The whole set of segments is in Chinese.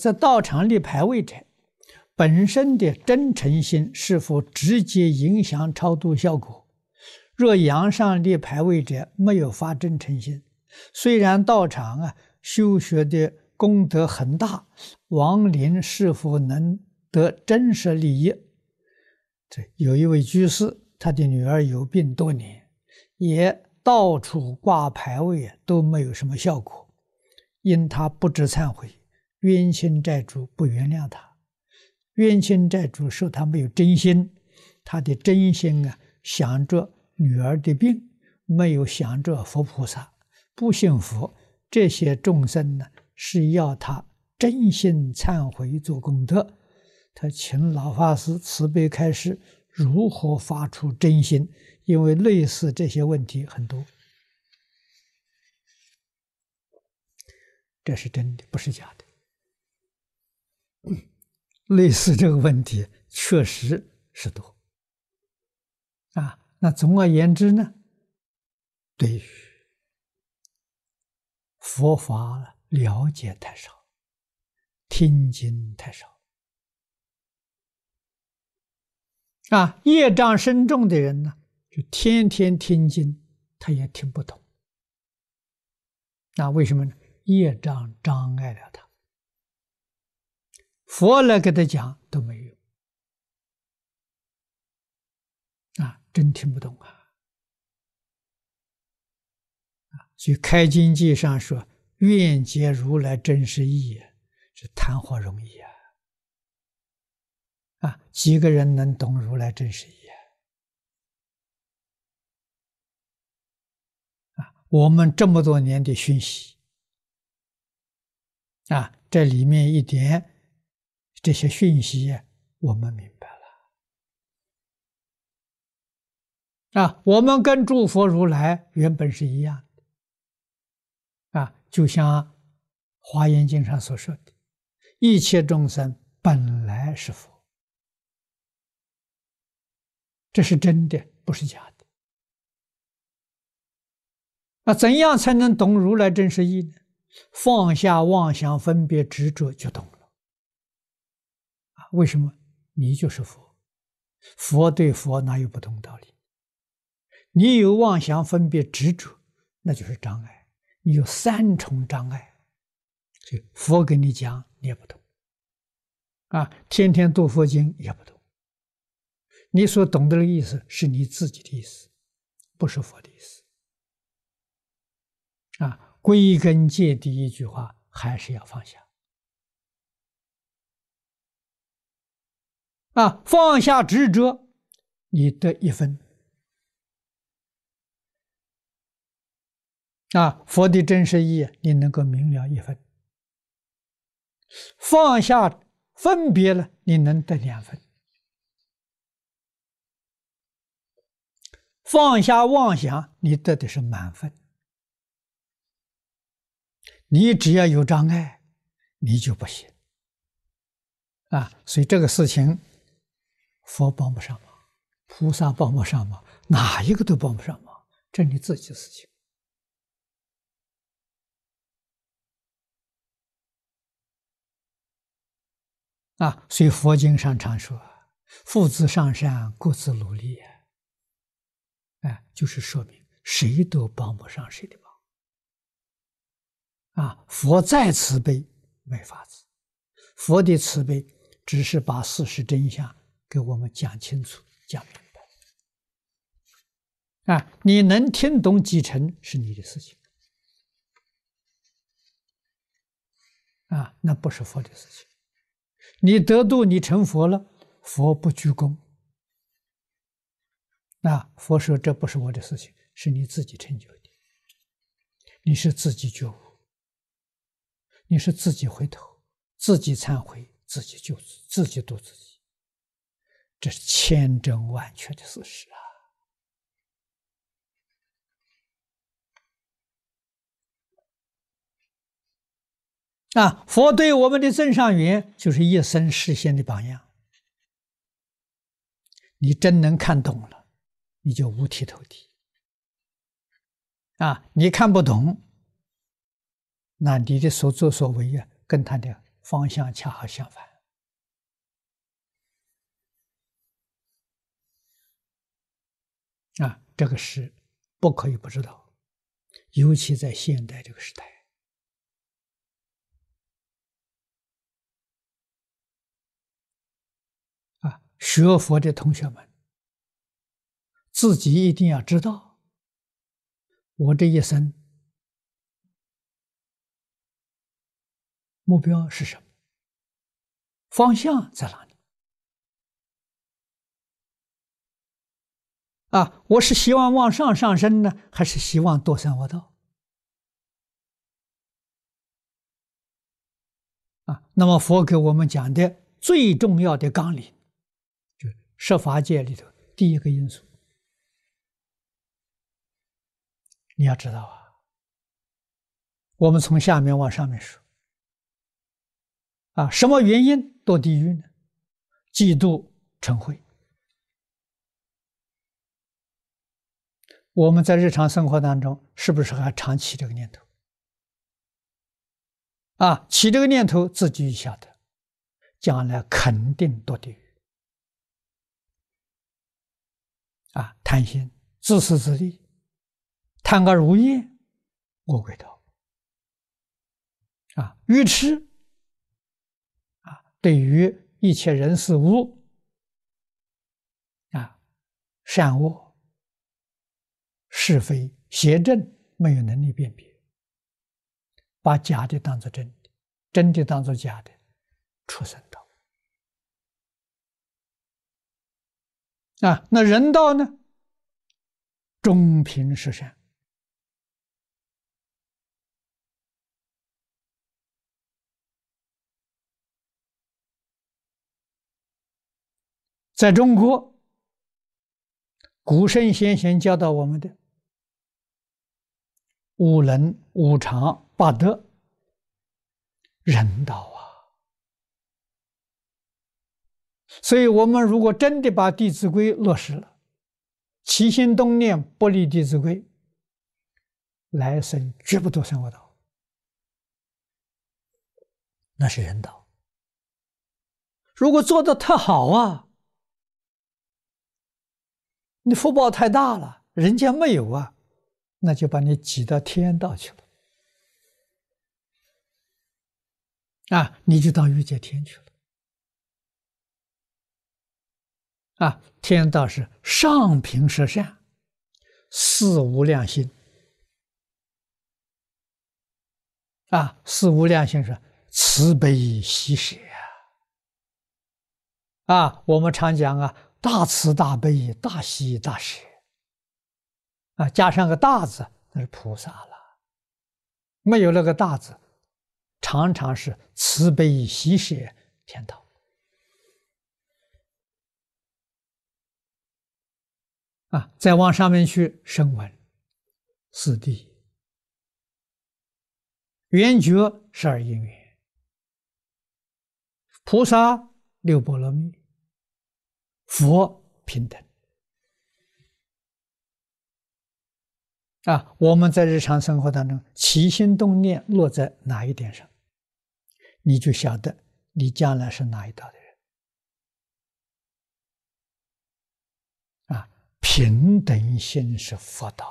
在道场立牌位者，本身的真诚心是否直接影响超度效果？若阳上立牌位者没有发真诚心，虽然道场啊修学的功德很大，亡灵是否能得真实利益？这有一位居士，他的女儿有病多年，也到处挂牌位都没有什么效果，因他不知忏悔。冤亲债主不原谅他，冤亲债主说他没有真心，他的真心啊，想着女儿的病，没有想着佛菩萨，不信佛，这些众生呢，是要他真心忏悔做功德。他请老法师慈悲开示，如何发出真心？因为类似这些问题很多，这是真的，不是假的。类似这个问题确实是多啊。那总而言之呢，对于佛法了解太少，听经太少啊。业障深重的人呢，就天天听经，他也听不懂。那为什么呢？业障障碍了他。佛来给他讲都没有啊，真听不懂啊！啊，所以《开经记》上说：“愿解如来真实义”，是谈何容易啊！啊，几个人能懂如来真实义啊？啊，我们这么多年的熏习啊，这里面一点。这些讯息我们明白了啊！我们跟诸佛如来原本是一样的啊，就像《华严经》上所说的：“一切众生本来是佛。”这是真的，不是假的。那怎样才能懂如来真实义呢？放下妄想、分别、执着，就懂了。为什么你就是佛？佛对佛哪有不同道理？你有妄想、分别、执着，那就是障碍。你有三重障碍，所以佛跟你讲你也不懂。啊，天天读佛经也不懂。你所懂得的意思是你自己的意思，不是佛的意思。啊，归根结底一句话，还是要放下。啊，放下执着，你得一分。啊，佛的真实义，你能够明了一分。放下分别了，你能得两分。放下妄想，你得的是满分。你只要有障碍，你就不行。啊，所以这个事情。佛帮不上忙，菩萨帮不上忙，哪一个都帮不上忙，这你自己的事情。啊，所以佛经上常说：“父子上山，各自努力。”哎，就是说明谁都帮不上谁的忙。啊，佛再慈悲没法子，佛的慈悲只是把事实真相。给我们讲清楚、讲明白啊！你能听懂几成是你的事情啊，那不是佛的事情。你得度，你成佛了，佛不居功。那佛说这不是我的事情，是你自己成就的。你是自己觉悟，你是自己回头，自己忏悔，自己救自己度自己。这是千真万确的事实啊！啊，佛对我们的正上缘就是一生实现的榜样。你真能看懂了，你就五体投地。啊，你看不懂，那你的所作所为啊，跟他的方向恰好相反。啊，这个是不可以不知道，尤其在现代这个时代。啊，学佛的同学们，自己一定要知道，我这一生目标是什么，方向在哪里？啊，我是希望往上上升呢，还是希望堕三恶道？啊，那么佛给我们讲的最重要的纲领，就十法界里头第一个因素，你要知道啊。我们从下面往上面说，啊，什么原因堕地狱呢？嫉妒嗔恚。我们在日常生活当中，是不是还常起这个念头？啊，起这个念头，自己晓得，将来肯定堕地狱。啊，贪心、自私自利、贪爱如业、饿鬼道。啊，愚痴。啊，对于一切人事物，啊，善恶。是非邪正没有能力辨别，把假的当做真的，真的当做假的，畜生道。啊，那人道呢？中平是善，在中国，古圣先贤教导我们的。五伦、五常、八德，人道啊！所以，我们如果真的把《弟子规》落实了，起心动念不离《弟子规》，来生绝不堕三恶道，那是人道。如果做得特好啊，你福报太大了，人家没有啊。那就把你挤到天道去了，啊，你就到欲界天去了，啊，天道是上品十善，四无量心，啊，四无量心是慈悲喜舍啊，啊，我们常讲啊，大慈大悲大喜大舍。啊，加上个大字，那是菩萨了。没有那个大字，常常是慈悲喜舍天道。啊，再往上面去，声闻四谛，缘觉十二因缘，菩萨六波罗蜜，佛平等。啊，我们在日常生活当中起心动念落在哪一点上，你就晓得你将来是哪一道的人。啊，平等心是佛道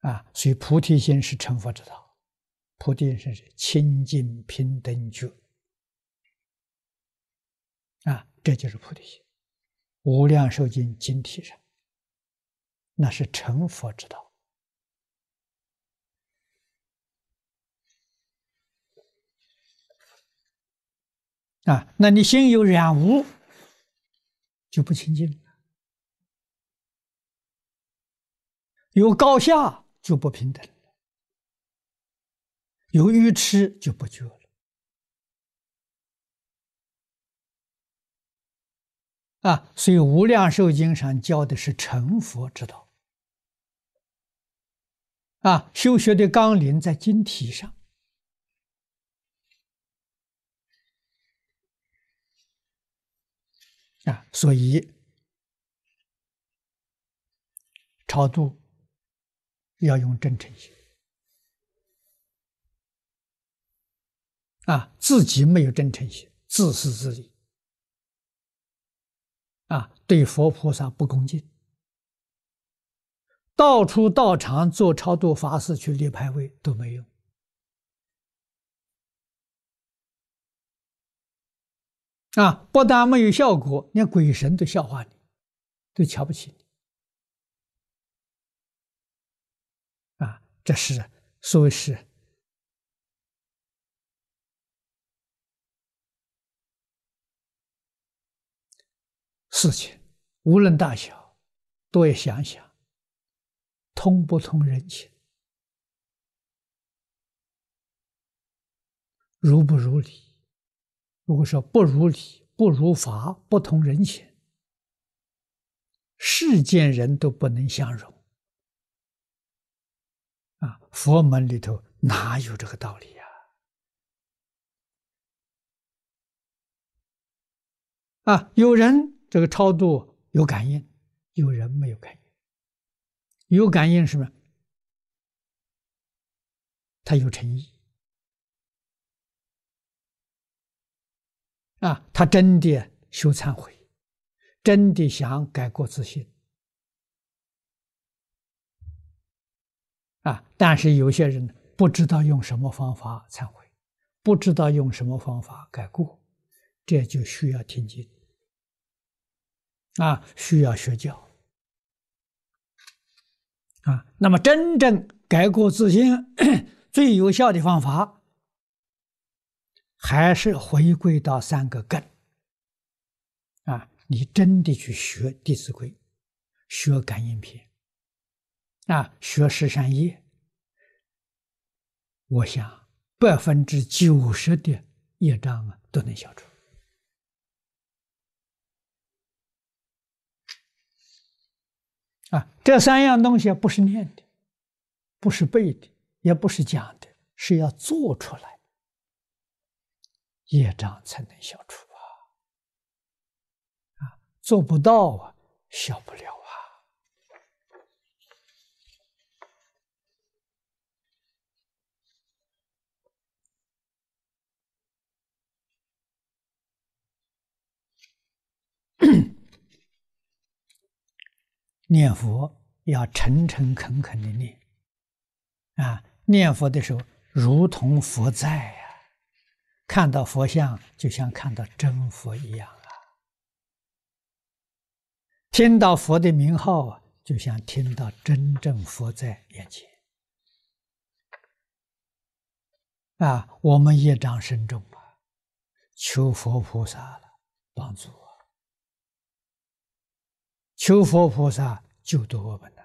啊！啊，所以菩提心是成佛之道，菩提心是清净平等觉。啊，这就是菩提心，《无量寿经》经体上。那是成佛之道啊！那你心有染污，就不清净了；有高下就不平等了；有愚痴就不觉了。啊！所以《无量寿经》上教的是成佛之道。啊，修学的纲领在经题上。啊，所以超度要用真诚心。啊，自己没有真诚心，自私自利，啊，对佛菩萨不恭敬，到处道场做超度法事去立牌位都没用，啊，不但没有效果，连鬼神都笑话你，都瞧不起你，啊，这是所谓是。事情无论大小，都要想想通不通人情，如不如理。如果说不如理、不如法、不通人情，世间人都不能相容。啊，佛门里头哪有这个道理呀？啊，有人。这个超度有感应，有人没有感应。有感应是什么？他有诚意啊，他真的修忏悔，真的想改过自新啊。但是有些人不知道用什么方法忏悔，不知道用什么方法改过，这就需要听经。啊，需要学教啊。那么，真正改过自新 最有效的方法，还是回归到三个根啊。你真的去学《弟子规》，学《感应篇》啊，学十善业，我想百分之九十的业障啊都能消除。啊，这三样东西不是念的，不是背的，也不是讲的，是要做出来，业障才能消除啊！啊，做不到啊，消不了啊！念佛要诚诚恳恳的念，啊，念佛的时候如同佛在啊，看到佛像就像看到真佛一样啊，听到佛的名号啊，就像听到真正佛在眼前，啊，我们业障深重啊，求佛菩萨了帮助。求佛菩萨救度我们呐！